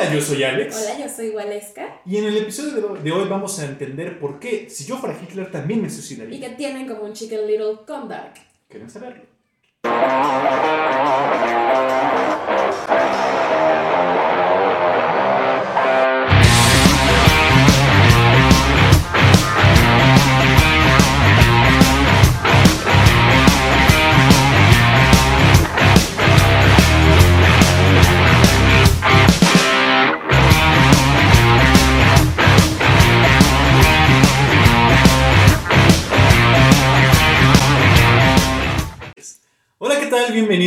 Hola, yo soy Alex. Hola, yo soy Waleska. Y en el episodio de- hoy vamos a entender por qué, si yo fuera Hitler, también me Y suicidaría. que tienen como un Chicken Little con Dark. ¿Quieren saberlo?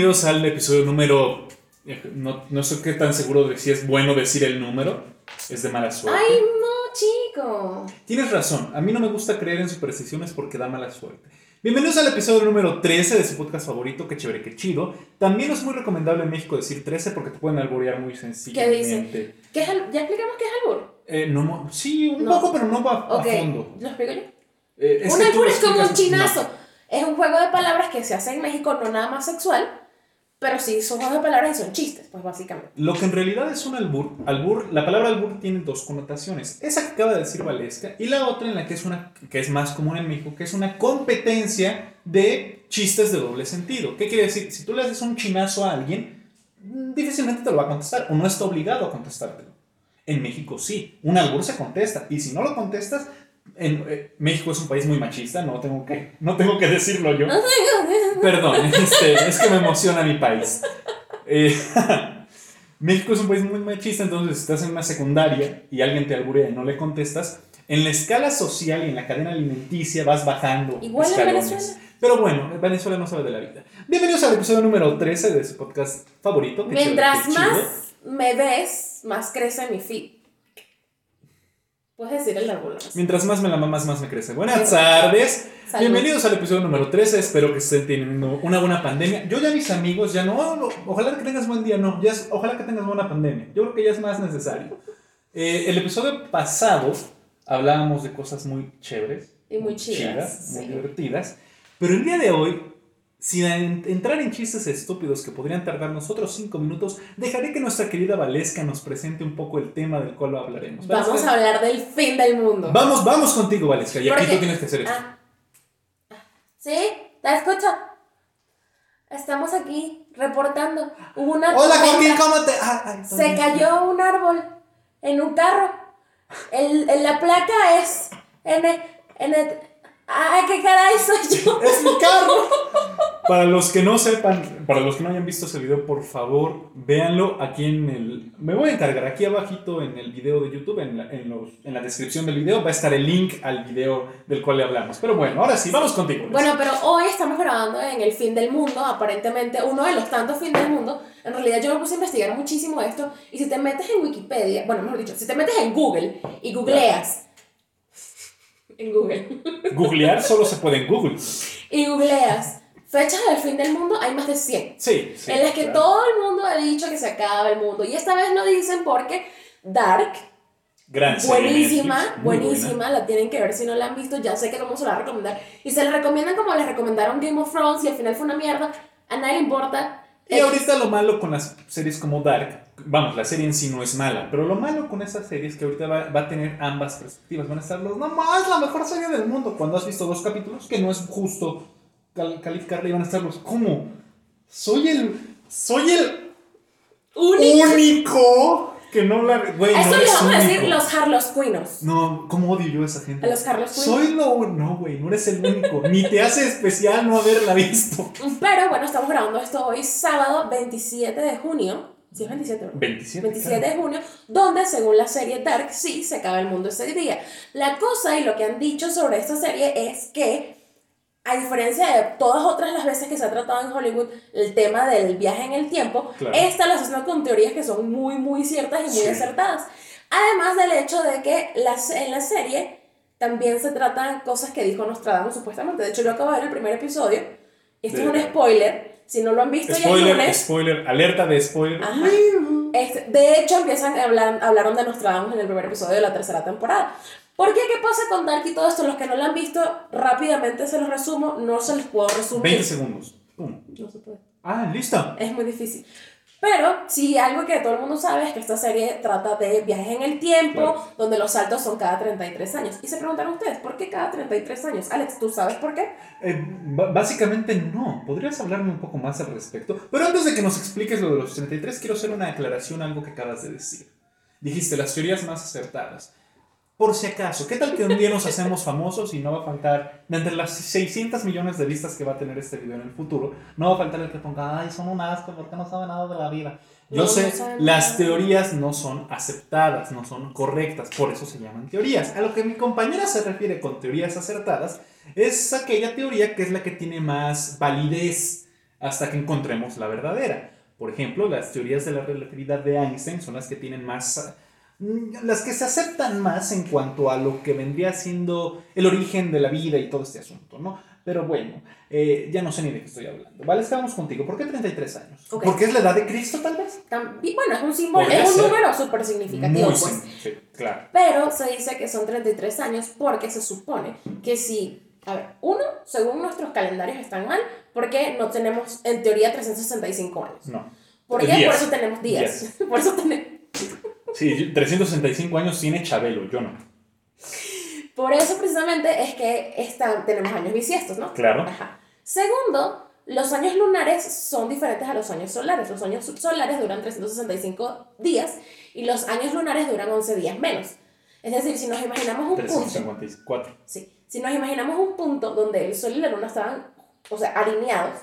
Bienvenidos al episodio número... No, no sé qué tan seguro de si es bueno decir el número. Es de mala suerte. ¡Ay, no, chico! Tienes razón, a mí no me gusta creer en supersticiones porque da mala suerte. Bienvenidos al episodio número 13 de su podcast favorito, qué chévere, qué chido. También es muy recomendable en México decir 13 porque te pueden alborear muy sencillamente. ¿Qué es al- ¿Ya explicamos qué es albur? Eh, no, sí, un No. poco, pero no va a Ok, fondo. ¿lo explico yo? Eh, es un albur es como un chinazo. no. Es un juego de palabras que se hace en México, no nada más sexual, pero sí son juegos de palabras y son chistes, pues básicamente. Lo que en realidad es un albur, albur, la palabra albur tiene dos connotaciones. Esa que acaba de decir Valesca y la otra en la que es una que es más común en México, que es una competencia de chistes de doble sentido. ¿Qué quiere decir? Si tú le haces un chinazo a alguien, difícilmente te lo va a contestar o no está obligado a contestártelo. En México sí, un albur se contesta y si no lo contestas, en, eh, México es un país muy machista, no tengo que, no tengo que decirlo yo. Perdón, este, es que me emociona mi país. Eh, México es un país muy machista, entonces si estás en una secundaria y alguien te alburea y no le contestas, en la escala social y en la cadena alimenticia vas bajando Igual en escalones. Venezuela. Pero bueno, Venezuela no sabe de la vida. Bienvenidos al episodio número 13 de su podcast favorito. Mientras chévere, más me ves, más crece mi feed. Puedes decir el. ¿no? Mientras más me la mamas, más me crece. Buenas tardes. Salud. Bienvenidos al episodio número 13. Espero que estén teniendo una buena pandemia. Yo ya mis amigos, ya no, ojalá que tengas buen día, no, ya es- ojalá que tengas buena pandemia. Yo creo que ya es más necesario. Eh, el episodio pasado hablábamos de cosas muy chéveres, Y muy chidas. muy sí. divertidas, pero el día de hoy, sin en- entrar en chistes estúpidos que podrían tardarnos otros 5 minutos, dejaré que nuestra querida Valesca nos presente un poco el tema del cual hablaremos. Vamos a hablar del fin del mundo. Vamos, vamos contigo, Valesca, y aquí tú tienes que hacer esto. Ah. Sí, te escucho. Estamos aquí reportando. Hubo una Hola. Joaquín, ¿cómo te...? Ah, ay, Se cayó un árbol en un carro. El, el- la placa es en el, en el- ¡Ay, qué caray soy yo! ¡Es mi carro! Para los que no sepan, para los que no hayan visto ese video, por favor, véanlo aquí en el... Me voy a encargar, aquí abajito en el video de YouTube, en la, en los- en la descripción del video, va a estar el link al video del cual le hablamos. Pero bueno, ahora sí, vamos contigo. Bueno, pero hoy estamos grabando en el fin del mundo, aparentemente uno de los tantos fin del mundo. En realidad yo me puse a investigar muchísimo esto y si te metes en Wikipedia, bueno, mejor dicho, si te metes en Google y googleas en Google Googlear solo se puede en Google. y googleas fechas del fin del mundo, hay más de 100. Sí, sí. en las que claro. todo el mundo ha dicho que se acaba el mundo. Y esta vez lo dicen porque Dark, Gran buenísima, buenísima, la tienen que ver si no la han visto, ya sé que cómo se la va a recomendar. Y se la recomiendan como les recomendaron Game of Thrones y al final fue una mierda, a nadie le importa. Y ahorita lo malo con las series como Dark, vamos, la serie en sí no es mala, pero lo malo con esa serie es que ahorita va, va a tener ambas perspectivas. Van a estar los, no más, la mejor serie del mundo. Cuando has visto dos capítulos, que no es justo cal- calificarle, y van a estar los, ¿cómo? Soy el, soy el Único. único que no la. Güey, eso no le vamos a decir los Harlos Quinos. No, ¿cómo odio yo a esa gente? A los Harlos Quinos. Soy lo. No, güey, no eres el único. Ni te hace especial no haberla visto. Pero bueno, estamos grabando esto hoy, sábado 27 de junio. Sí, es 27, ¿verdad? 27. 27 de junio, donde según la serie Dark sí se acaba el mundo ese día. La cosa y lo que han dicho sobre esta serie es que, a diferencia de todas otras las veces que se ha tratado en Hollywood el tema del viaje en el tiempo, Claro. esta lo hacen con teorías que son muy, muy ciertas y muy Sí. acertadas. Además del hecho de que las, en la serie también se tratan cosas que dijo Nostradamus supuestamente. De hecho, yo acabo de ver el primer episodio. Esto De es un spoiler. Si no lo han visto ya el Spoiler, lunes. spoiler, alerta de spoiler. Este, de hecho, empiezan a hablar, hablaron de Nostradamus en el primer episodio de la tercera temporada. ¿Por qué? ¿Qué pasa con Dark y todo esto? Los que no lo han visto, rápidamente se los resumo. No se los puedo resumir. 20 segundos. Pum. No se puede. Ah, listo. Es muy difícil. Pero sí, algo que todo el mundo sabe es que esta serie trata de viajes en el tiempo, Claro. donde los saltos son cada 33 años. Y se preguntaron ustedes, ¿por qué cada 33 años? Alex, ¿tú sabes por qué? Eh, básicamente no. ¿Podrías hablarme un poco más al respecto? Pero antes de que nos expliques lo de los 33, quiero hacer una aclaración a algo que acabas de decir. Dijiste las teorías más acertadas. Por si acaso, ¿qué tal que un día nos hacemos famosos y no va a faltar, de entre las 600 millones de vistas que va a tener este video en el futuro, no va a faltar el que ponga, ay, son un asco porque no saben nada de la vida? Yo No, sé, no las teorías no son aceptadas, no son correctas, por eso se llaman teorías. A lo que mi compañera se refiere con teorías acertadas es aquella teoría que es la que tiene más validez hasta que encontremos la verdadera. Por ejemplo, las teorías de la relatividad de Einstein son las que tienen más las que se aceptan más en cuanto a lo que vendría siendo el origen de la vida y todo este asunto, ¿no? Pero bueno, eh, ya no sé ni de qué estoy hablando. Vale, estamos contigo. ¿Por qué 33 años? Ok. ¿Porque es la edad de Cristo, tal vez? También, bueno, es un símbolo, es un número súper significativo, Muy pues. sí, claro. Pero se dice que son 33 años porque se supone que si, a ver, uno, según nuestros calendarios están mal, porque no tenemos en teoría 365 años. No. ¿Por qué? Por eso tenemos días. Por eso tenemos... Sí, 365 años tiene Chabelo, yo no. Por eso precisamente es que están, tenemos años bisiestos, ¿no? Claro. Ajá. Segundo, los años lunares son diferentes a los años solares. Los años solares duran 365 días y los años lunares duran 11 días menos. Es decir, si nos imaginamos un punto, 354. sí, si nos imaginamos un punto donde el sol y la luna estaban, o sea, alineados,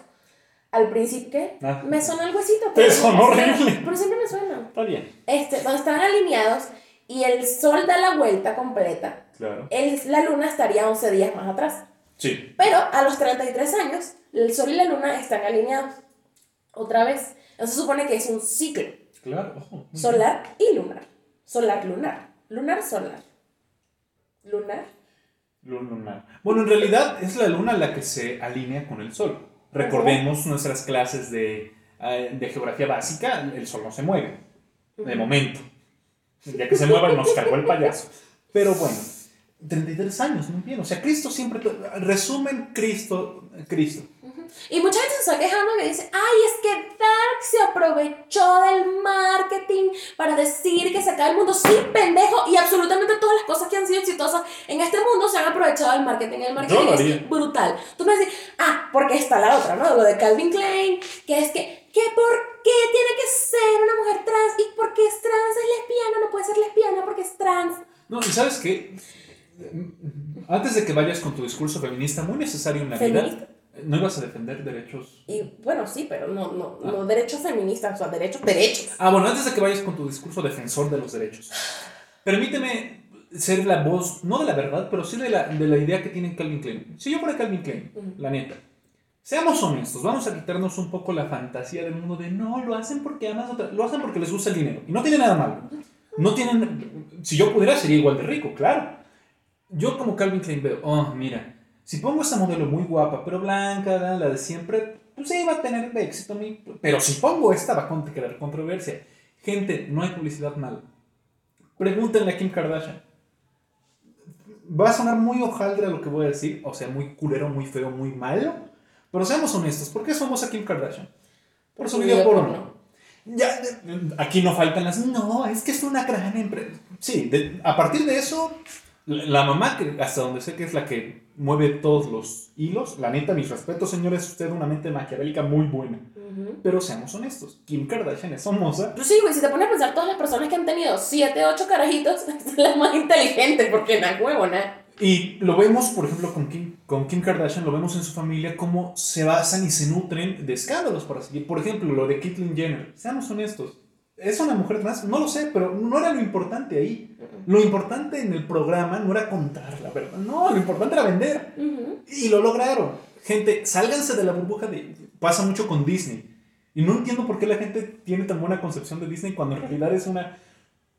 al principio, ¿qué? Ah. Me suena el huesito. Te pero- sonó horrible. Pero siempre me suena. Está bien. Este, donde estaban alineados y el sol da la vuelta completa, Claro. el- la luna estaría 11 días más atrás. Sí. Pero a los 33 años, el Sol y la Luna están alineados. Otra vez. Entonces se supone que es un ciclo. Claro. ojo. Solar y lunar. Solar, lunar. Lunar, solar. Lunar. Lunar. Bueno, en realidad es la luna la que se alinea con el sol. Recordemos nuestras clases de, eh, de geografía básica, el sol no se mueve, de momento. Ya que se mueva nos cagó el payaso. Pero bueno, 33 años, muy bien. O sea, Cristo siempre... Resumen, Cristo, Cristo. Y mucha gente se está quejando que dice, ay, es que Dark se aprovechó del marketing para decir que se acaba el mundo. Sí, pendejo. Y absolutamente todas las cosas que han sido exitosas en este mundo se han aprovechado del marketing. El marketing es brutal. Tú me dices, ah, porque está la otra, ¿no? Lo de Calvin Klein, que es que, que ¿por qué tiene que ser una mujer trans? ¿Y por qué es trans? Es lesbiana, no puede ser lesbiana porque es trans. No, ¿y sabes qué? Antes de que vayas con tu discurso feminista, muy necesario en la vida, ¿Feminista? ¿No ibas a defender derechos? Y bueno, sí, pero no, no, no derechos feministas, o sea, derechos, derechos. Ah, bueno, antes de que vayas con tu discurso defensor de los derechos, permíteme ser la voz, no de la verdad, pero sí de la, de la idea que tiene Calvin Klein. Si yo fuera Calvin Klein, Ujú. la neta, seamos honestos, vamos a quitarnos un poco la fantasía del mundo de no, lo hacen porque amas otra, lo hacen porque les gusta el dinero. Y no tiene nada malo. No tienen, si yo pudiera sería igual de rico, claro. Yo como Calvin Klein veo, oh, mira, si pongo esta modelo muy guapa, pero blanca, la de siempre, pues sí, va a tener éxito. mi- Pero si pongo esta, va a crear controversia. Gente, no hay publicidad mala. Pregúntenle a Kim Kardashian. Va a sonar muy hojaldre lo que voy a decir, o sea, muy culero, muy feo, muy malo. Pero seamos honestos, ¿por qué somos a Kim Kardashian? Por su video porno. Ya, aquí no faltan las. No, es que es una gran empresa. Sí, de- a partir de eso, la, la mamá, que hasta donde sé que es la que mueve todos los hilos, la neta, mis respetos, señores, usted una mente maquiavélica muy buena. Ujú. Pero seamos honestos, Kim Kardashian es famosa. Pues sí, güey, si te pones a pensar, todas las personas que han tenido 7, 8 carajitos son las más inteligentes, porque no es huevona. Y lo vemos, por ejemplo, con Kim, con Kim Kardashian, lo vemos en su familia, cómo se basan y se nutren de escándalos para seguir. Por ejemplo, lo de Caitlyn Jenner. Seamos honestos. ¿Es una mujer trans? No lo sé, pero no era lo importante ahí. Lo importante en el programa no era contar la verdad. No, lo importante era vender. Ujú. Y lo lograron. Gente, sálganse de la burbuja de... Pasa mucho con Disney. Y no entiendo por qué la gente tiene tan buena concepción de Disney cuando en realidad es una...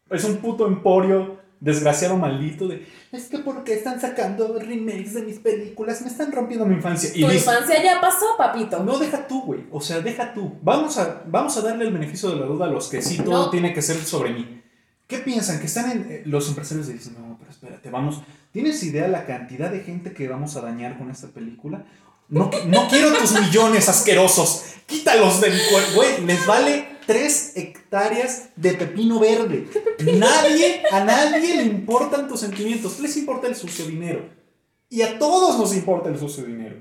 Es un puto emporio desgraciado maldito de... Es que porque están sacando remakes de mis películas, me están rompiendo mi infancia. Y Tu infancia ya pasó, papito. no, deja tú, güey. O sea, deja tú. Vamos a, vamos a darle el beneficio de la duda a los que sí todo No. tiene que ser sobre mí. ¿Qué piensan? Que están en. eh, los empresarios dicen, no, pero espérate, vamos. ¿Tienes idea la cantidad de gente que vamos a dañar con esta película? No, no quiero tus millones asquerosos. Quítalos de mi cuerpo. Güey, les vale 3 hectáreas de pepino verde. Nadie, a nadie le importan tus sentimientos, les importa el sucio dinero. Y a todos nos importa el sucio dinero.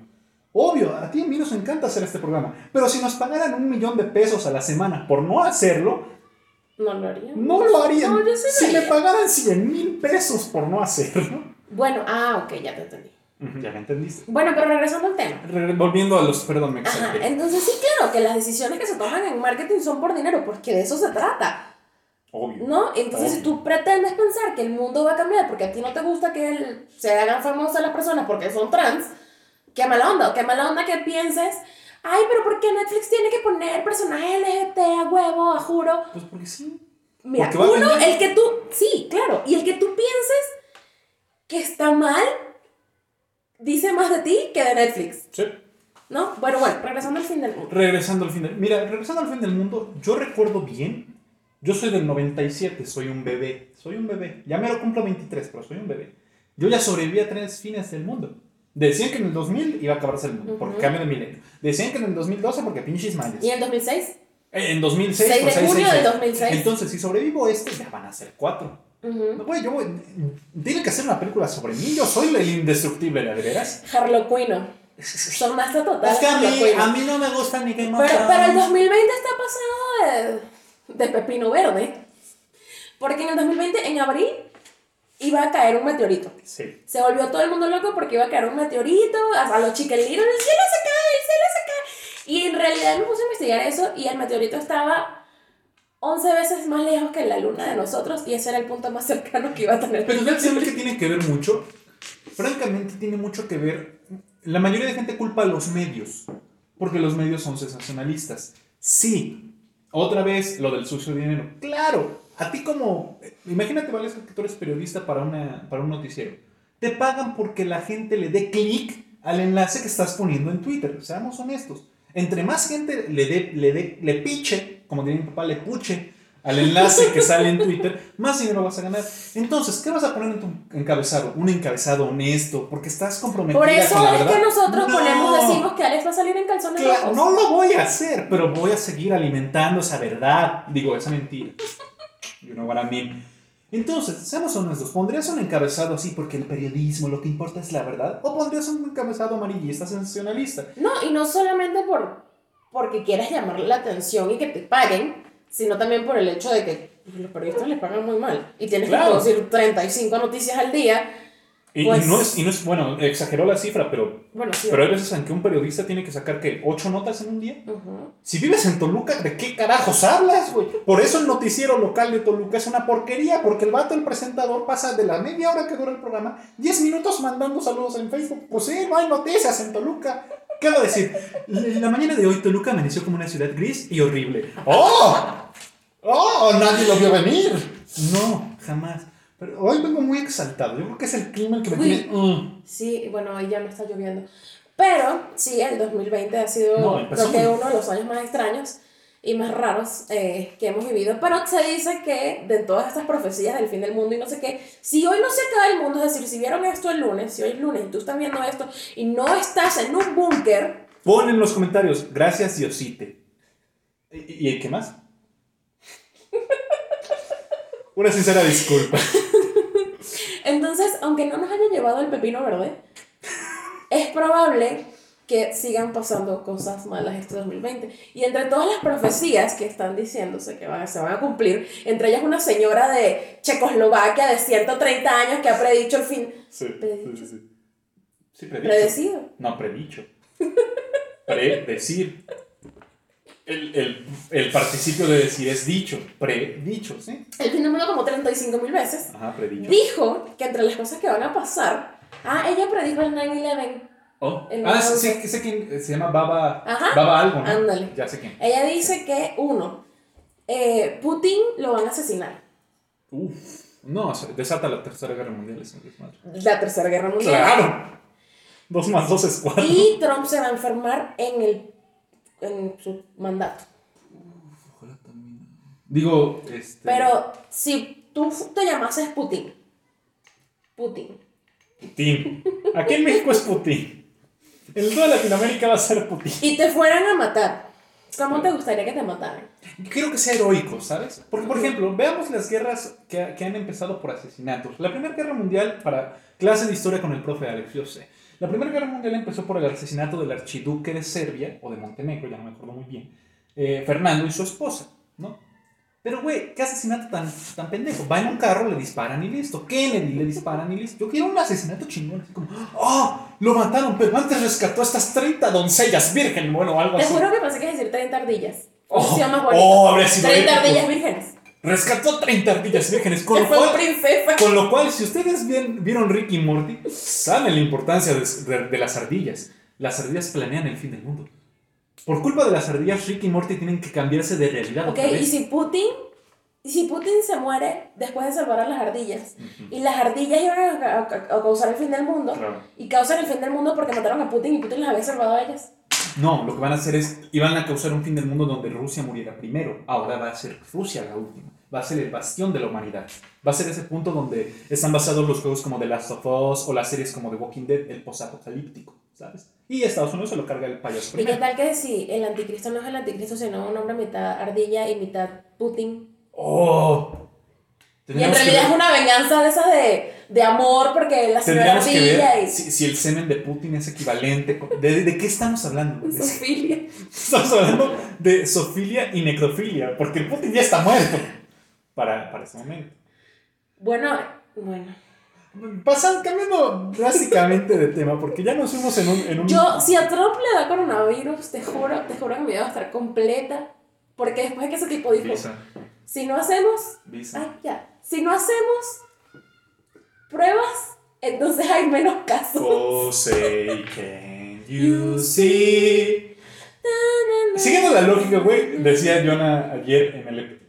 Obvio, a ti y a mí nos encanta hacer este programa, pero si nos pagaran un millón de pesos a la semana por no hacerlo, No lo haría. no lo harían. No, yo sí lo si me haría. pagaran 100 mil pesos por no hacerlo. Bueno, ah, ok, ya te entendí. Ya me entendiste. Bueno, pero regresando al tema. Re- Volviendo a los, perdón, me Ajá, entonces sí, claro, que las decisiones que se toman en marketing son por dinero, porque de eso se trata, Obvio. ¿no? Entonces, si tú pretendes pensar que el mundo va a cambiar porque a ti no te gusta que el- se hagan famosas las personas porque son trans, qué mala onda, o qué mala onda que pienses, ay, pero ¿por qué Netflix tiene que poner personajes LGBT a huevo, a juro? Pues porque sí. Mira, Porque uno, el que tú, sí, claro, y el que tú pienses que está mal, dice más de ti que de Netflix, Sí. ¿no? Bueno, bueno, regresando al fin del mundo. Regresando al fin del... Mira, regresando al fin del mundo, yo recuerdo bien. Yo soy del 97, soy un bebé. Soy un bebé. Ya me lo cumplo 23, pero soy un bebé. Yo ya sobreviví a tres fines del mundo. Decían que en el 2000 iba a acabarse el mundo, porque Ujú. cambio de milenio. Decían que en el 2012 porque pinches mayas. ¿Y en 2006? Eh, En 2006, 6 pues, de seis, junio seis, del seis. 2006. Entonces, si sobrevivo este, ya van a ser cuatro. Ujú. No, Güey, yo voy... Tienen que hacer una película sobre mí. Yo soy el indestructible, ¿de veras? Harlequino. Son más total. Es que a mí, a mí no me gusta ni of Pero, pero el Thrones. 2020 está pasado de, de pepino verde. Porque en el 2020, en abril, iba a caer un meteorito. Sí. Se volvió todo el mundo loco porque iba a caer un meteorito, a los chiquilinos, el cielo se cae, el cielo se cae. Y en realidad me puse a investigar eso y el meteorito estaba 11 veces más lejos que la luna de nosotros y ese era el punto más cercano que iba a tener. Pero ¿sabes que tiene que ver mucho? Francamente, tiene mucho que ver. La mayoría de gente culpa a los medios, porque los medios son sensacionalistas. Sí, otra vez lo del sucio dinero. Claro, a ti como. Imagínate, Vales, que tú eres periodista para, una, para un noticiero. Te pagan porque la gente le dé clic al enlace que estás poniendo en Twitter. Seamos honestos. Entre más gente le dé, le dé, le piche, como diría mi papá, le puche al enlace que sale en Twitter, más dinero vas a ganar. Entonces, ¿qué vas a poner en tu encabezado? Un encabezado honesto, porque estás comprometida Por eso con la es verdad. que nosotros No. ponemos, decimos que Alex va a salir en calzones Claro, no lo voy a hacer, pero voy a seguir alimentando esa verdad. Digo, esa mentira. You know what I mean. Entonces, seamos honestos, ¿pondrías un encabezado así porque el periodismo lo que importa es la verdad? ¿O pondrías un encabezado amarillista sensacionalista? No, y no solamente por porque quieras llamar la atención y que te paguen, sino también por el hecho de que los periodistas les pagan muy mal y tienes Claro. que producir 35 noticias al día. Y, y Pues- no es, y no es, bueno, exageró la cifra, pero, Bueno, sí. pero hay veces en que un periodista tiene que sacar, ¿qué? ¿Ocho notas en un día? Si vives en Toluca, ¿de qué carajos hablas, güey? Por eso el noticiero local de Toluca es una porquería, porque el vato, el presentador, pasa de la media hora que dura el programa, 10 minutos mandando saludos en Facebook. Pues sí, no hay noticias en Toluca. ¿Qué va a decir? La mañana de hoy Toluca amaneció como una ciudad gris y horrible. ¡Oh! ¡Oh! Nadie lo vio venir. No, jamás. Pero hoy vengo muy exaltado. Yo creo que es el clima el que me Uy. tiene... mm. Sí, bueno, ahí ya no está lloviendo. Pero sí, el 2020 ha sido No, creo que uno de los años más extraños y más raros eh, que hemos vivido. Pero se dice que de todas estas profecías del fin del mundo y no sé qué, si hoy no se acaba el mundo, es decir, si vieron esto el lunes, si hoy es lunes y tú estás viendo esto y no estás en un búnker, Pon en los comentarios, gracias Diosite. ¿Y, y qué más? Una sincera disculpa. Entonces, aunque no nos haya llevado el pepino verde, es probable que sigan pasando cosas malas este 2020. Y entre todas las profecías que están diciéndose que van, se van a cumplir, entre ellas una señora de Checoslovaquia de 130 años que ha predicho el fin. Sí, Predicho. sí, sí. Sí, predicho. Predecido. No, predicho. Predecir. El, el, el participio de decir es dicho. Predicho, ¿sí? El mundo como 35 mil veces. Ajá, predicho. Dijo que entre las cosas que van a pasar, ah, ella predijo el 9-11. Oh. el Ah, sí, sí, sé quién se llama Baba. Ajá. Baba algo, ¿no? Ándale. Ya sé quién. Ella dice que, uno, eh, Putin lo van a asesinar. Uf. No, desata la tercera guerra mundial. La tercera guerra mundial. Claro. Dos más dos es cuatro. Y Trump se va a enfermar en, el, en su mandato. Ojalá también. Digo, este. Pero si tú te llamases Putin, Putin, Putin. Aquí en México es Putin. En toda Latinoamérica va a ser Putin. y te fueran a matar, ¿Cómo te gustaría que te mataran? Quiero que sea heroico, ¿sabes? Porque, por ejemplo, veamos las guerras que, que han empezado por asesinatos. La Primera Guerra Mundial, para clase de historia con el profe Alex, yo sé. La Primera Guerra Mundial empezó por el asesinato del archiduque de Serbia, o de Montenegro, ya no me acuerdo muy bien, eh, Fernando y su esposa, ¿no? Pero, güey, ¿qué asesinato tan, tan pendejo? Va en un carro, le disparan y listo. Kennedy le disparan y listo. Yo quiero un asesinato chingón, así como, ¡oh! Lo mataron, pero antes rescató a estas 30 doncellas virgen, bueno, algo Te así. juro que pensé que decir 30 ardillas. Oh, oh, habría sido 30 épico. ardillas vírgenes. Rescató 30 ardillas vírgenes, con lo cual princesa. Con lo cual, si ustedes bien- vieron Rick y Morty, saben la importancia de, de- de las ardillas. Las ardillas planean el fin del mundo. Por culpa de las ardillas, Rick y Morty tienen que cambiarse de realidad. Ok, otra y vez. si Putin, y si Putin se muere después de salvar a las ardillas, Ujú. y las ardillas iban a, a- a causar el fin del mundo, Claro. y causan el fin del mundo porque mataron a Putin y Putin las había salvado a ellas. No, lo que van a hacer es, iban a causar un fin del mundo donde Rusia muriera primero. Ahora va a ser Rusia la última. Va a ser el bastión de la humanidad. Va a ser ese punto donde están basados los juegos como The Last of Us o las series como The Walking Dead, el posapocalíptico, ¿sabes? Y Estados Unidos se lo carga el payaso ¿Y qué primero. tal que si el anticristo no es el anticristo, sino un hombre mitad ardilla y mitad Putin? ¡Oh! Y en realidad es una venganza de esas de, de amor porque la Tendríamos que ver y si, si el semen de Putin es equivalente. con- ¿De, de qué estamos hablando? De- Sofilia. Estamos hablando de zoofilia y necrofilia, porque Putin ya está muerto para, para ese momento. Bueno, bueno. Pasan, cambiando drásticamente de tema, porque ya nos fuimos en un... En un Yo, si a Trump le da coronavirus, te juro, te juro que mi vida va a estar completa. Porque después de que ese tipo dijo, Visa, si no hacemos, visa. ay, ya, si no hacemos pruebas, entonces hay menos casos. Oh, say, can you see? Siguiendo la lógica, güey, decía Jonah ayer en el...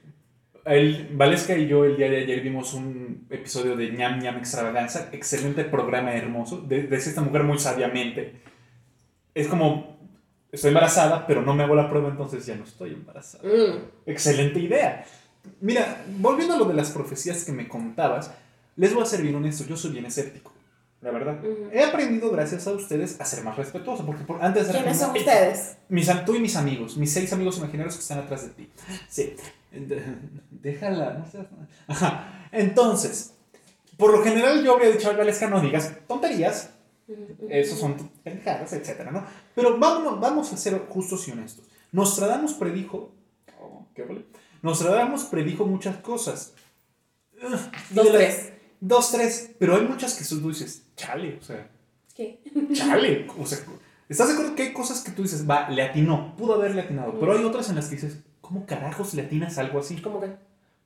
el Valesca y yo el día de ayer vimos un episodio de ñam ñam extravaganza, excelente programa hermoso, de- decía esta mujer muy sabiamente. Es como, estoy embarazada, pero no me hago la prueba, entonces ya no estoy embarazada. Mm. Excelente idea. Mira, volviendo a lo de las profecías que me contabas, les voy a ser bien honesto, yo soy bien escéptico, la verdad. He aprendido gracias a ustedes a ser más respetuoso, porque por- antes era ¿Quiénes son ustedes? mis, tú y mis amigos, mis seis amigos imaginarios que están atrás de ti. Sí, De- déjala, no seas... Ajá. Entonces, por lo general yo habría dicho a Valesca, no digas tonterías, esos son pendejadas, etcétera, ¿no? Pero vamos, vamos a ser justos y honestos. Nostradamus predijo... oh, ¿Qué vale? Nostradamus predijo muchas cosas. Dos, de tres. Dos, tres, pero hay muchas que tú dices, chale, o sea, ¿Qué? chale, o sea, ¿estás de acuerdo que hay cosas que tú dices, va, le atinó, pudo haberle atinado, pero hay otras en las que dices, ¿cómo carajos le atinas algo así? ¿Cómo que?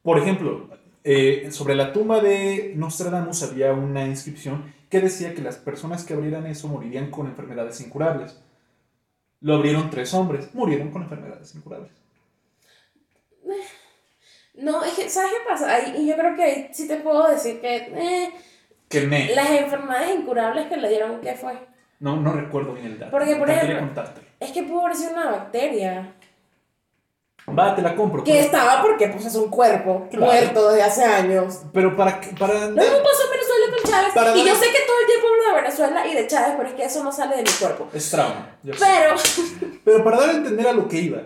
Por ejemplo, eh, sobre la tumba de Nostradamus había una inscripción que decía que las personas que abrieran eso morirían con enfermedades incurables. Lo abrieron tres hombres, murieron con enfermedades incurables. No, es que, ¿sabes qué pasa? Ahí, y yo creo que ahí sí te puedo decir que eh, Que me... las enfermedades incurables que le dieron, ¿qué fue? No, no recuerdo bien el dato. Porque, por ejemplo- contártelo. Es que pudo haber sido una bacteria. Va, te la compro. Que pero- estaba porque pues es un cuerpo Claro. muerto desde hace años. Pero para, para Lo mismo pasó en Venezuela con Chávez. Para y dar- yo sé que todo Venezuela y de Chávez, pero es que eso no sale de mi cuerpo. Es trauma. yo sé. Pero, Pero para dar a entender a lo que iba,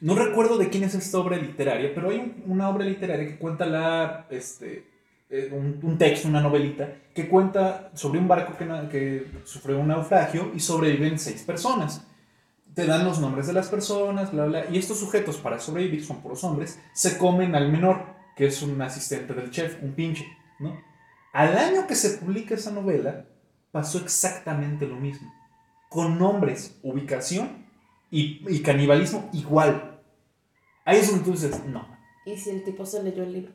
no recuerdo de quién es esta obra literaria, pero hay un- una obra literaria que cuenta la, este, eh, un, un texto, una novelita, que cuenta sobre un barco que, que sufrió un naufragio y sobreviven seis personas. Te dan los nombres de las personas, bla, bla, y estos sujetos para sobrevivir, son puros hombres, se comen al menor, que es un asistente del chef, un pinche, ¿no? Al año que se publica esa novela, pasó exactamente lo mismo. Con nombres, ubicación y, y canibalismo igual. Ahí es donde tú dices, no, ¿y si el tipo se leyó el libro?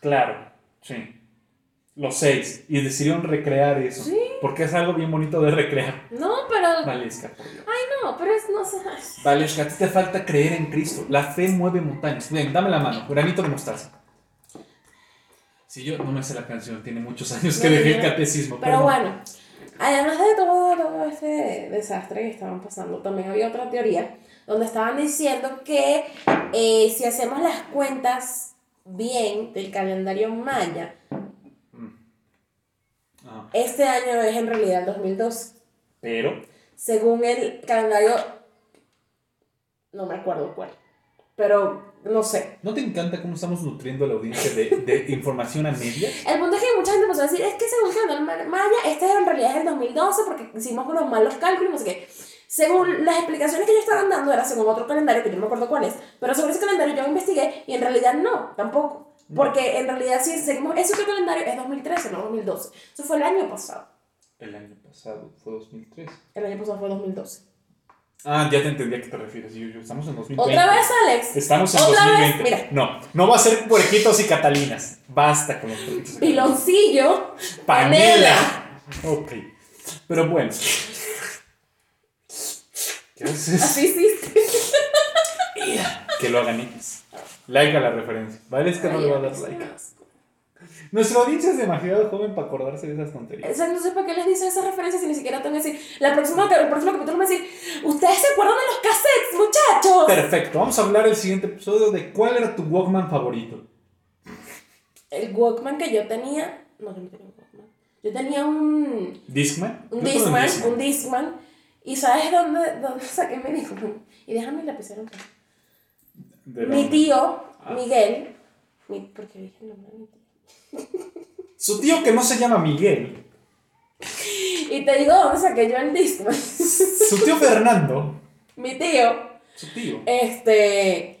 claro, sí. Los seis. Y decidieron recrear eso. Sí. Porque es algo bien bonito de recrear. No, pero. Valesca, por Dios. No, pero es. No sé. Valesca, a ti te falta creer en Cristo. La fe mueve montañas. Ven, dame la mano. Granito de mostaza. Si yo no me sé la canción, tiene muchos años que No, dejé el catecismo. Pero perdón. bueno, además de todo, todo este desastre que estaban pasando, también había otra teoría donde estaban diciendo que eh, si hacemos las cuentas bien del calendario maya, Ah, este año es en realidad el 2002. pero, Según el calendario No me acuerdo cuál. Pero no sé. ¿No te encanta cómo estamos nutriendo a la audiencia de, de información a media? El punto es que mucha gente empezó a decir, es que según el calendario maya, este en realidad es el 2012 porque hicimos unos malos cálculos, no sé qué. Según las explicaciones que ellos estaban dando, era según otro calendario, que yo no me acuerdo cuál es, pero sobre ese calendario yo investigué y en realidad no, tampoco. Porque en realidad si seguimos ese otro calendario es 2013, no 2012. Eso fue el año pasado. El año pasado fue 2003. El año pasado fue 2012. Ah, ya te entendí a qué te refieres. Yo, yo, estamos en 2020. ¿Otra vez, Alex? Estamos en ¿Otra 2020. Vez? Mira. No, no va a ser puerquitos y catalinas. Basta con los puerquitos. Piloncillo. Panela. Ok. Pero bueno. ¿Qué haces? Así hiciste. Que lo hagan X. Like a la referencia. Vale, es que no le va a dar like. Nuestra audiencia es demasiado joven para acordarse de esas tonterías. O sea, no sé para qué les dice esa referencia si ni siquiera tengo que decir. La próxima, el próximo capítulo me va a decir, ¿ustedes se acuerdan de los cassettes, muchachos? Perfecto, vamos a hablar el siguiente episodio de cuál era tu Walkman favorito. El Walkman que yo tenía. No, yo no tenía un Walkman. Yo tenía un. Discman. Un Discman, un Discman. ¿Y sabes dónde, dónde saqué mi Discman? Y déjame el lapicero. ¿De Mi tío, Ah. Miguel. Mi, porque dije el nombre de mi tío. Su tío que no se llama Miguel. Y te digo dónde saqué yo el Discman. Su tío Fernando. mi tío. Su tío. Este,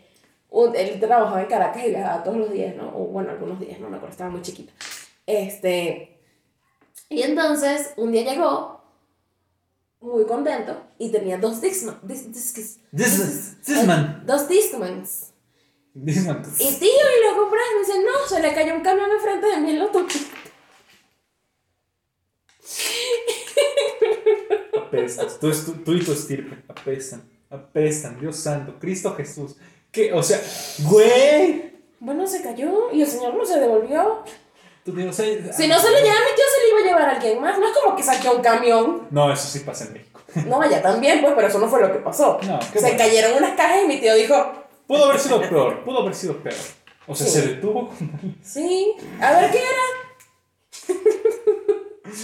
un- él trabajaba en Caracas y viajaba todos los días, ¿no? O bueno, algunos días, no me acuerdo, estaba muy chiquita. Este, y entonces un día llegó muy contento y tenía dos Discman, dis, discs- This, Discman. dos Discmans. Y tío, y lo compré y me dice, no, se le cayó un camión enfrente de mí en la autopista. Apestas. Tú, tú, tú y tu estirpe. Apestan. Apestan. Dios santo. Cristo Jesús. ¿Qué? O sea, güey. Bueno, se cayó y el señor no se devolvió. Tu tío, o sea, Si no se lo lleva a mi tío, se lo iba a llevar a alguien más. No es como que saqueó un camión. No, eso sí pasa en México. No, vaya también, pues, pero eso no fue lo que pasó. No, se bueno. cayeron unas cajas y mi tío dijo, Pudo haber sido peor. Pudo haber sido peor. O sea, Sí. se detuvo con... sí, a ver qué era.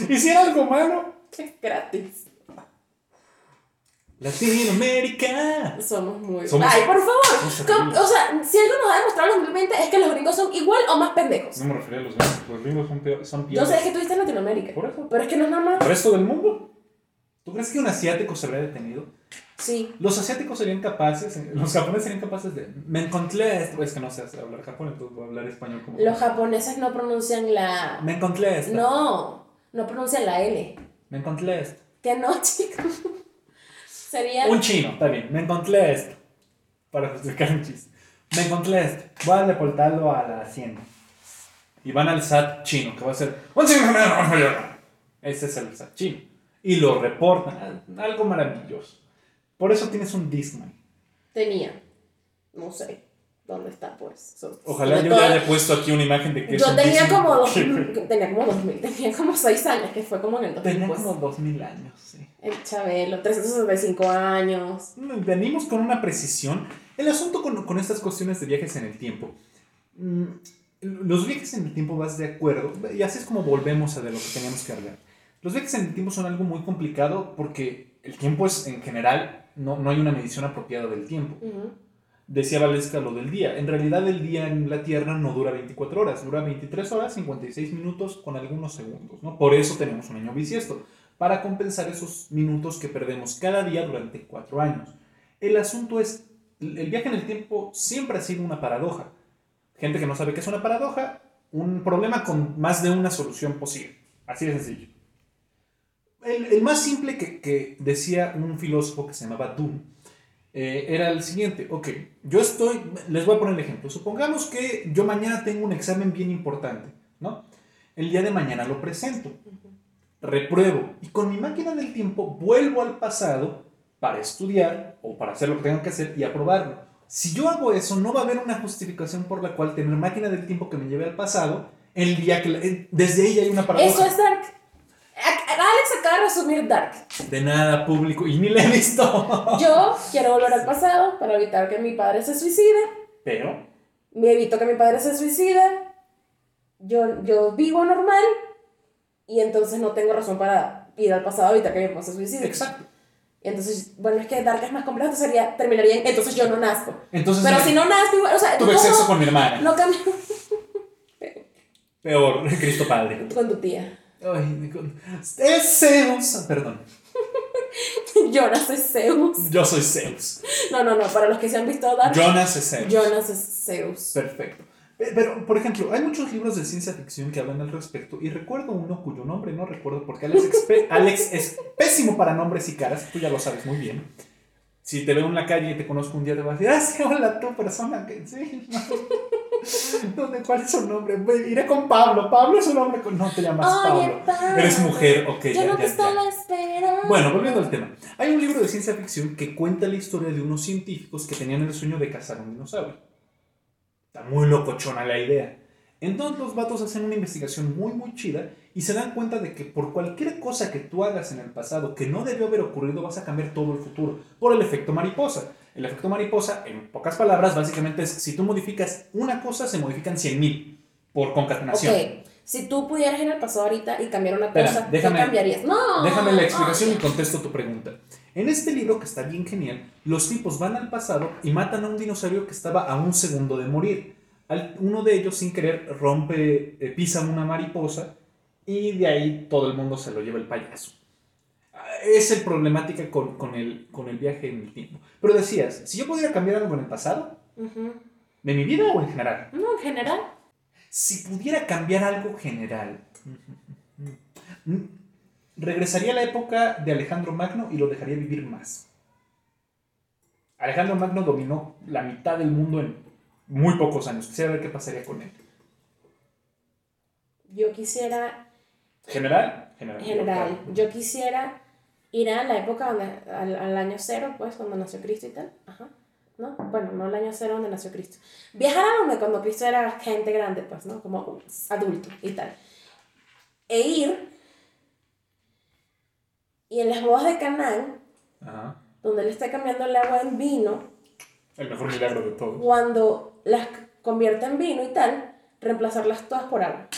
Hiciera algo malo. Es gratis. Latinoamérica. Somos muy... Somos- Ay, por favor. o sea, si algo nos ha demostrado en 2020 es que los gringos son igual o más pendejos. No me refería a los gringos. Los gringos son, peor, son Yo sé que tú viste en Latinoamérica. Por eso. Pero es que no es nada más. ¿El resto del mundo? ¿Tú crees que un asiático se habría detenido? Sí. Los asiáticos serían capaces, los japoneses serían capaces de... Me encontré esto. Es que no sé hablar japonés, a hablar español como... Los japoneses no pronuncian la... Me encontré esto. No, no pronuncian la L. Me encontré esto. Que no, chicos. Sería... Un chino, está bien. Me encontré esto. Para justificar un chiste. Me encontré esto. Voy a deportarlo a la hacienda. Y van al SAT chino, que va a ser... Ese es el SAT chino. Y lo reportan. Algo maravilloso. Por eso tienes un Discman. Tenía. No sé. ¿Dónde está, pues? So- Ojalá yo haya puesto aquí una imagen de que es Yo un tenía Discman. como dos, tenía como dos mil, tenía como seis años, que fue como en el 2000, Tenía pues. como 2000 años, sí. El Chabelo, 365 años. Venimos con una precisión. El asunto con, con estas cuestiones de viajes en el tiempo. mm, Los viajes en el tiempo vas de acuerdo, y así es como volvemos a de lo que teníamos que hablar. Los viajes en el tiempo son algo muy complicado porque el tiempo es, en general, no, no hay una medición apropiada del tiempo. Ujú. Decía Valesca lo del día. En realidad el día en la Tierra no dura 24 horas, dura 23 horas, 56 minutos con algunos segundos. ¿no? Por eso tenemos un año bisiesto, para compensar esos minutos que perdemos cada día durante 4 años. El asunto es, el viaje en el tiempo siempre ha sido una paradoja. Gente que no sabe qué es una paradoja, un problema con más de una solución posible. Así de sencillo. El, el más simple que, que decía un filósofo que se llamaba Doom eh, era el siguiente, ok, yo estoy, les voy a poner el ejemplo, supongamos que yo mañana tengo un examen bien importante, ¿no? El día de mañana lo presento, repruebo y con mi máquina del tiempo vuelvo al pasado para estudiar o para hacer lo que tengo que hacer y aprobarlo. Si yo hago eso, no va a haber una justificación por la cual tener máquina del tiempo que me lleve al pasado el día que... la- eh, desde ahí hay una paradoja. Eso es Dark. Alex acaba de resumir Dark. De nada público y ni le he visto. Yo quiero volver al pasado para evitar que mi padre se suicide. Pero... Me evito que mi padre se suicide. Yo, yo vivo normal. Y entonces no tengo razón para ir al pasado a evitar que mi papá se suicide. Exacto. Y entonces, bueno, es que Dark es más complejo, entonces sería, terminaría en, entonces yo no nazco. Entonces, Pero si no nazco, igual, o sea, tuve sexo con mi hermana. no cambia Peor, Cristo Padre. con tu tía. Ay, con- es Zeus. Perdón, Jonas es Zeus. yo soy Zeus. No, no, no, para los que se han visto Dark, Jonas es Zeus. Jonas es Zeus. Perfecto. Pe- Pero, por ejemplo, hay muchos libros de ciencia ficción que hablan al respecto y recuerdo uno cuyo nombre no recuerdo porque Alex, Alex es pésimo para nombres y caras, tú ya lo sabes muy bien. Si te veo en la calle y te conozco un día te vas a decir, ah, sí, hola, tú persona que sí. no. ¿Dónde, ¿Cuál es su nombre? Iré con Pablo. Pablo es un nombre con... No te llamas Oye, Pablo. Pablo. Eres mujer, ok. Yo ya, no ya, te ya. estaba esperando. Bueno, volviendo al tema. Hay un libro de ciencia ficción que cuenta la historia de unos científicos que tenían el sueño de cazar un dinosaurio. Está muy locochona la idea. Entonces los vatos hacen una investigación muy muy chida y se dan cuenta de que por cualquier cosa que tú hagas en el pasado que no debió haber ocurrido vas a cambiar todo el futuro por el efecto mariposa. El efecto mariposa, en pocas palabras, básicamente es si tú modificas una cosa, se modifican 100.000 por concatenación. Ok, si tú pudieras ir al pasado ahorita y cambiar una Espera, cosa, déjame- ¿qué cambiarías? No. Déjame la explicación y oye. contesto tu pregunta. En este libro, que está bien genial, los tipos van al pasado y matan a un dinosaurio que estaba a un segundo de morir. Al- uno de ellos, sin querer, rompe, eh, pisa una mariposa y de ahí todo el mundo se lo lleva el payaso. Ah, Es el problemática con, con el, con el viaje en el tiempo. Pero decías, si yo pudiera cambiar algo en el pasado. ¿de mi vida o en general? No, en general. Si pudiera cambiar algo general, regresaría a la época de Alejandro Magno y lo dejaría vivir más. Alejandro Magno dominó la mitad del mundo en muy pocos años. Quisiera ver qué pasaría con él. Yo quisiera, ¿General? General. en general, yo quisiera ir a la época donde, al, al año cero, pues, cuando nació Cristo y tal. Ajá. ¿No? Bueno, no al año cero donde nació Cristo. Viajar a donde cuando Cristo era gente grande, pues, ¿no? Como adulto y tal. E ir y en las bodas de Canaán, Ajá. donde él está cambiando el agua en vino, El mejor milagro de todos. cuando las convierte en vino y tal, reemplazarlas todas por agua.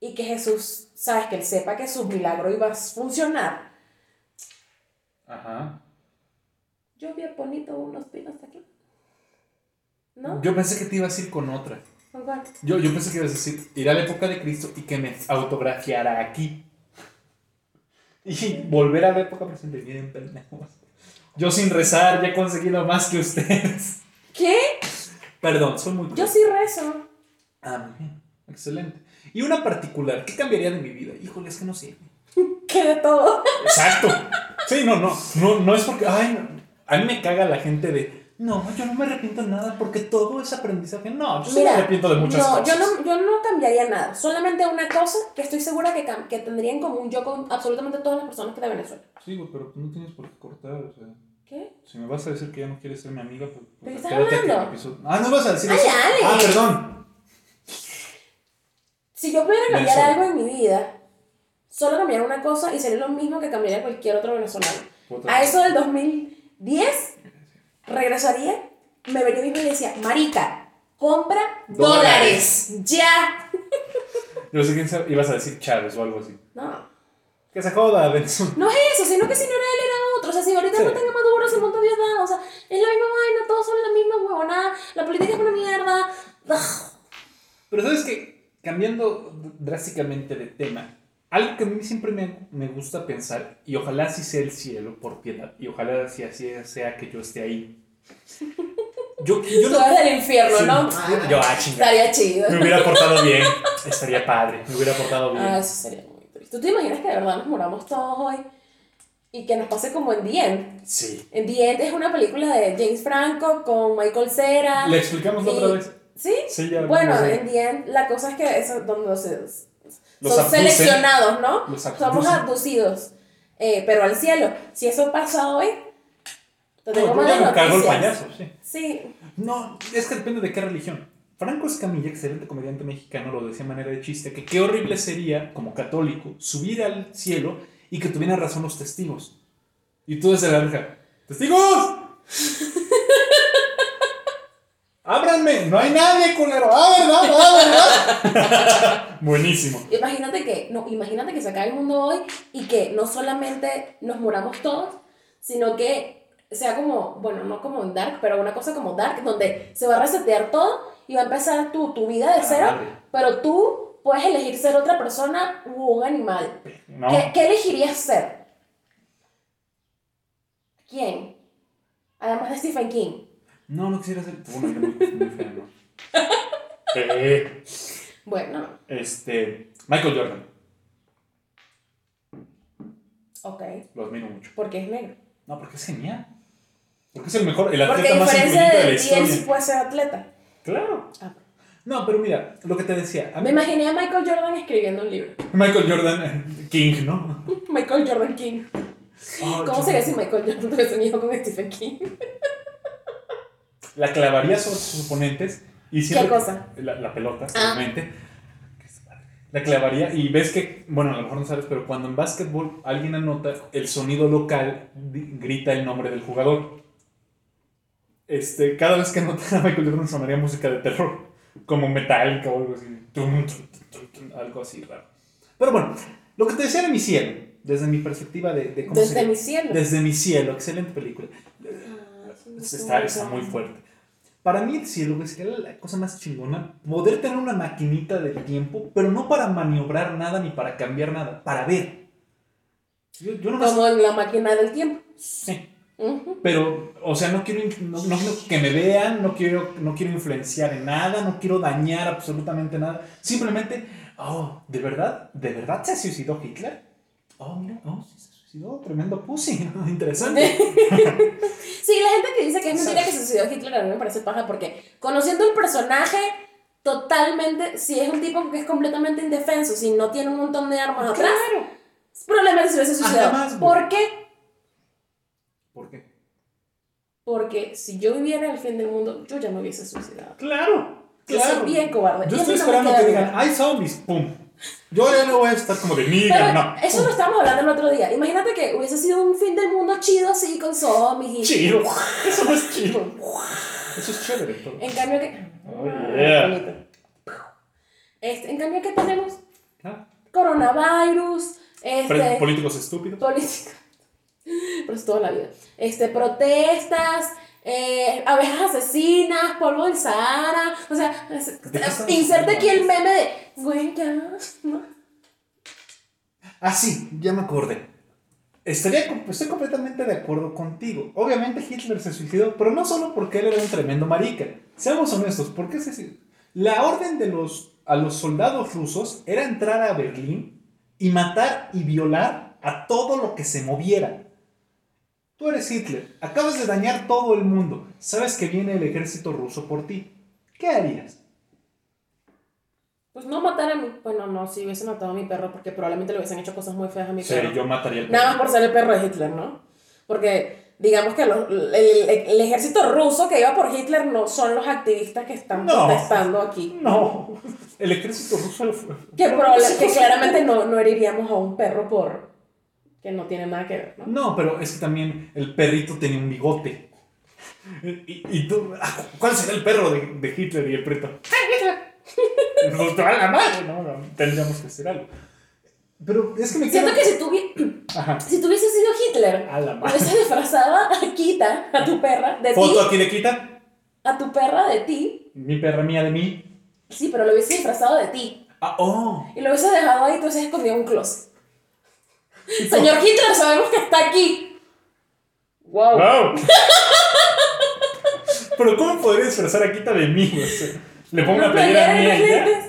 Y que Jesús, sabes, que él sepa que su milagro iba a funcionar. Ajá. Yo vi bonito unos pinos aquí. ¿No? Yo pensé que te ibas a ir con otra. ¿Con cuál? Yo, yo pensé que ibas a decir, ir a la época de Cristo y que me autografiara aquí. Y volver a la época presente. Miren, pendejos. Yo sin rezar ya he conseguido más que ustedes. ¿Qué? Perdón, soy muy... Yo sí rezo. Ah, muy bien. Excelente. Y una particular, ¿qué cambiaría de mi vida? Híjole, es que no sé. Que de todo. Exacto. Sí, no, no. No, no es porque... Ay, no. A mí me caga la gente de... No, yo no me arrepiento de nada porque todo es aprendizaje. No, yo sí me arrepiento de muchas no, cosas. Yo no, yo no cambiaría nada. Solamente una cosa que estoy segura que, cam- que tendría en común yo con absolutamente todas las personas que de Venezuela. Sí, güey, pero no tienes por qué cortar, o sea... ¿Qué? Si me vas a decir que ya no quieres ser mi amiga, pues, ¿De pues qué estás quédate aquí en el hablando? episodio. Ah, no vas a decir Ay, eso. Ale. Ah, perdón. Si yo pudiera cambiar Venezuela. algo en mi vida, solo cambiar una cosa y sería lo mismo que cambiaría cualquier otro venezolano. A eso del 2010, regresaría, me vería mismo y le decía, Marica, compra Dólares. dólares, ya. Yo sé quién ibas a decir Chávez o algo así. No, Que se joda, Benson. no es eso, sino que si no era él, era otro. O sea, si ahorita Sí. no tenga Maduro, se montó Dios dado. O sea, es la misma vaina, todos son la misma huevonada. La política es una mierda. Pero sabes que, cambiando drásticamente de tema, algo que a mí siempre me, me gusta pensar, y ojalá así sea el cielo, por piedad, y ojalá así, así sea que yo esté ahí. Yo, yo Tú del infierno, Sí, ¿no? Yo, ah, chinga. Estaría chido. Me hubiera portado bien. Estaría padre. Me hubiera portado bien. Ah, eso sería muy triste. ¿Tú te imaginas que de verdad nos moramos todos hoy y que nos pase como en The End? Sí. En The End es una película de James Franco con Michael Cera. ¿Le explicamos y- otra vez? ¿Sí? Sí, ya. Bueno, hablamos de- en The End la cosa es que eso, donde los, Los son abducen. seleccionados, ¿no? Los Somos abducidos. Eh, pero al cielo. Si eso pasa hoy, te tengo No, malas el payaso, sí. Sí. No, es que depende de qué religión. Franco Escamilla, excelente comediante mexicano, lo decía de manera de chiste, que qué horrible sería, como católico, subir al cielo y que tuvieran razón los testigos. Y tú desde la verja, ¡testigos! ¡No hay nadie, culero! ¡Ah, verdad! ¡Ah, verdad! Buenísimo. Imagínate que, no, imagínate que se acabe el mundo hoy y que no solamente nos moramos todos, sino que sea como, bueno, no como en Dark, pero una cosa como Dark, donde se va a resetear todo y va a empezar tu, tu vida de Ah, cero, pero tú puedes elegir ser otra persona u un animal. No. ¿Qué, qué elegirías ser? ¿Quién? Además de Stephen King. No, no quisiera ser. Bueno, yo muy ¿no? Eh, Bueno, este. Michael Jordan. ok, Lo admiro mucho. porque es negro. No, porque es genial. Porque es el mejor, el Porque atleta a más diferencia influyente de de la ti, él sí historia. puede ser atleta. Claro. Ah. No, pero mira, lo que te decía. a Me mí- imaginé a Michael Jordan escribiendo un libro. Michael Jordan eh, King, ¿no? Michael Jordan King. Oh, ¿Cómo sería si Michael Jordan tuviese un hijo con Stephen King? La clavaría sobre sus oponentes y siempre. ¿Qué cosa? La, la pelota, Ah. obviamente. La clavaría y ves que, bueno, a lo mejor no sabes, pero cuando en básquetbol alguien anota, el sonido local grita el nombre del jugador. Este, cada vez que anota a Michael Jordan sonaría música de terror, como metálica o algo así. Tum, tum, tum, tum, algo así raro. Pero bueno, lo que te decía de mi cielo, desde mi perspectiva de, de cómo Desde mi cielo. Desde mi cielo, excelente película. Ah, Está, está muy fuerte. Para mí el cielo sería la cosa más chingona. Poder tener una maquinita del tiempo, pero no para maniobrar nada ni para cambiar nada, para ver. Yo, yo nomás... Como en la máquina del tiempo. Sí. Ujú. Pero, o sea, no quiero, no, no quiero que me vean, no quiero, no quiero influenciar en nada, no quiero dañar absolutamente nada. Simplemente, oh, ¿de verdad? ¿De verdad se suicidó Hitler? Oh, mira, oh, suicidó, tremendo pussy, interesante. Sí, la gente que dice que es mentira que se suicidó Hitler a mí me parece paja porque conociendo el personaje totalmente, si es un tipo que es completamente indefenso, si no tiene un montón de armas atrás, probablemente se hubiese suicidado. ¿Por qué? ¿Por qué? Porque si yo viviera el fin del mundo, yo ya me hubiese suicidado. Claro, Yo claro. soy bien cobarde. Yo estoy esperando que digan, hay zombies, pum. Yo ya no voy a estar como de Pero no. eso lo estábamos hablando el otro día. Imagínate que hubiese sido un fin del mundo chido así con zombies y... Chido. Eso no es chido. Eso es chévere. todo. En cambio que... Oh, Ah, yeah. Este, en cambio que tenemos Ah, coronavirus, este, Políticos estúpidos. política, pero es toda la vida, este, protestas, eh, abejas asesinas, polvo del Sahara, o sea, es- ¿De qué estamos inserte aquí el meme de, güey, ya, ¿no? Ah, sí, ya me acordé. Estaría, estoy completamente de acuerdo contigo. Obviamente Hitler se suicidó, pero no solo porque él era un tremendo marica. Seamos honestos, ¿por qué se suicidó? La orden de los, a los soldados rusos era entrar a Berlín y matar y violar a todo lo que se moviera. Tú eres Hitler, acabas de dañar todo el mundo, sabes que viene el ejército ruso por ti. ¿Qué harías? Pues no matar a mi, bueno, no, si hubiesen matado a mi perro, porque probablemente le hubiesen hecho cosas muy feas a mi Sí, perro. yo mataría al Nada más por ser el perro de Hitler, ¿no? Porque digamos que los- el, el- el ejército ruso que iba por Hitler no son los activistas que están No. protestando aquí. No, el ejército ruso fue... Que, que claramente no, no heriríamos a un perro por... que no tiene nada que ver, ¿no? No, pero es que también el perrito tenía un bigote. Y, y tú, ah, ¿cuál será el perro de, de Hitler y el perrito? Te va la madre, no, no, tendríamos que hacer algo. Pero es que me Siento queda- que si tú, hubi- Ajá, si tú hubieses sido Hitler, a la madre. hubiese disfrazado a Kita, a tu perra, de ti, Foto aquí de quita. a tu perra de ti, Mi perra mía de mí. sí, pero lo hubiese disfrazado de ti, Ah, oh. y lo hubiese dejado ahí hubieses escondido en un closet. Señor Hitler, sabemos que está aquí. Wow. Wow. Pero ¿cómo podría disfrazar a Quita de mí? O sea, le pongo una playera mía y ya.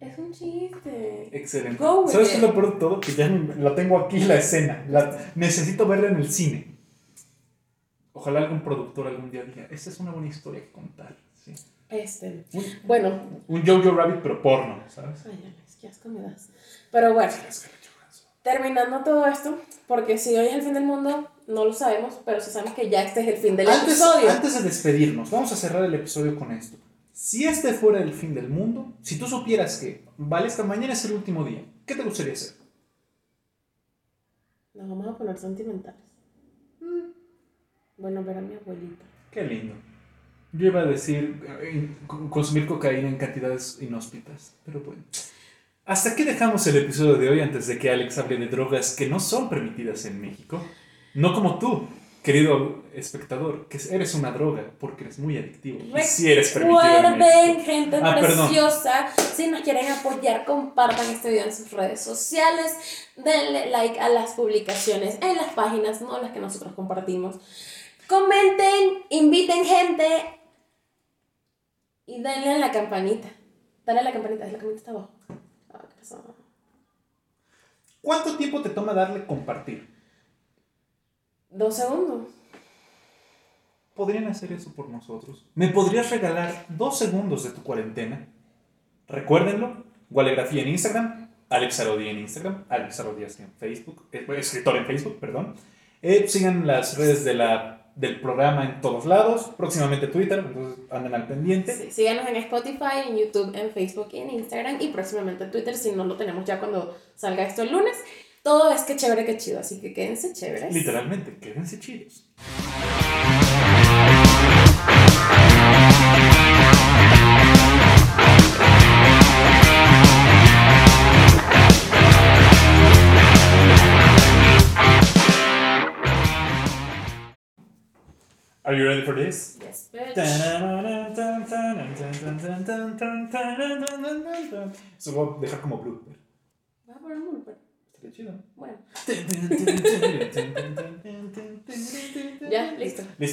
Es un chiste. Excelente. Go with ¿Sabes qué es lo peor de todo? Que ya la tengo aquí la escena. La, necesito verla en el cine. Ojalá algún productor algún día diga, esta es una buena historia que contar. Sí. Este, Un, bueno, un Jojo Rabbit pero porno, ¿sabes? ay, qué asco me das. Pero bueno, terminando todo esto, porque si hoy es el fin del mundo, no lo sabemos, pero sí sabemos que ya este es el fin del Antes, episodio. antes de despedirnos, vamos a cerrar el episodio con esto. Si este fuera el fin del mundo, si tú supieras que, vale, esta mañana es el último día, ¿qué te gustaría hacer? Nos vamos a poner sentimentales. Mm. Bueno, ver a mi abuelita. Qué lindo. Yo iba a decir eh, co- consumir cocaína en cantidades inhóspitas, pero bueno. Hasta aquí dejamos el episodio de hoy antes de que Alex hable de drogas que no son permitidas en México. No como tú, querido espectador, que eres una droga porque eres muy adictivo. Y si eres permitido en Recuerden, gente Ah, perdón. preciosa, si nos quieren apoyar, compartan este video en sus redes sociales, denle like a las publicaciones en las páginas, no las que nosotros compartimos. Comenten, inviten gente y denle a la campanita. Dale a la campanita, la campanita está abajo. ¿Cuánto tiempo te toma darle compartir? Dos segundos. Podrían hacer eso por nosotros. ¿Me podrías regalar dos segundos de tu cuarentena? Recuérdenlo. Gualegrafía en Instagram. Alex Arodi en Instagram. Alex Arodi en Facebook. eh, escritor en Facebook, perdón. Eh, sigan las redes de la, del programa en todos lados. Próximamente Twitter, entonces anden al pendiente. Sí, síganos en Spotify, en YouTube, en Facebook y en Instagram y próximamente en Twitter si no lo tenemos ya cuando salga esto el lunes. Todo es que chévere, que chido, así que quédense chéveres. Literalmente, quédense chidos. Are you ready for this? Yes. Eso lo voy a dejar como blooper. ¿Vas a chido. Bueno. ya, listo. Listo.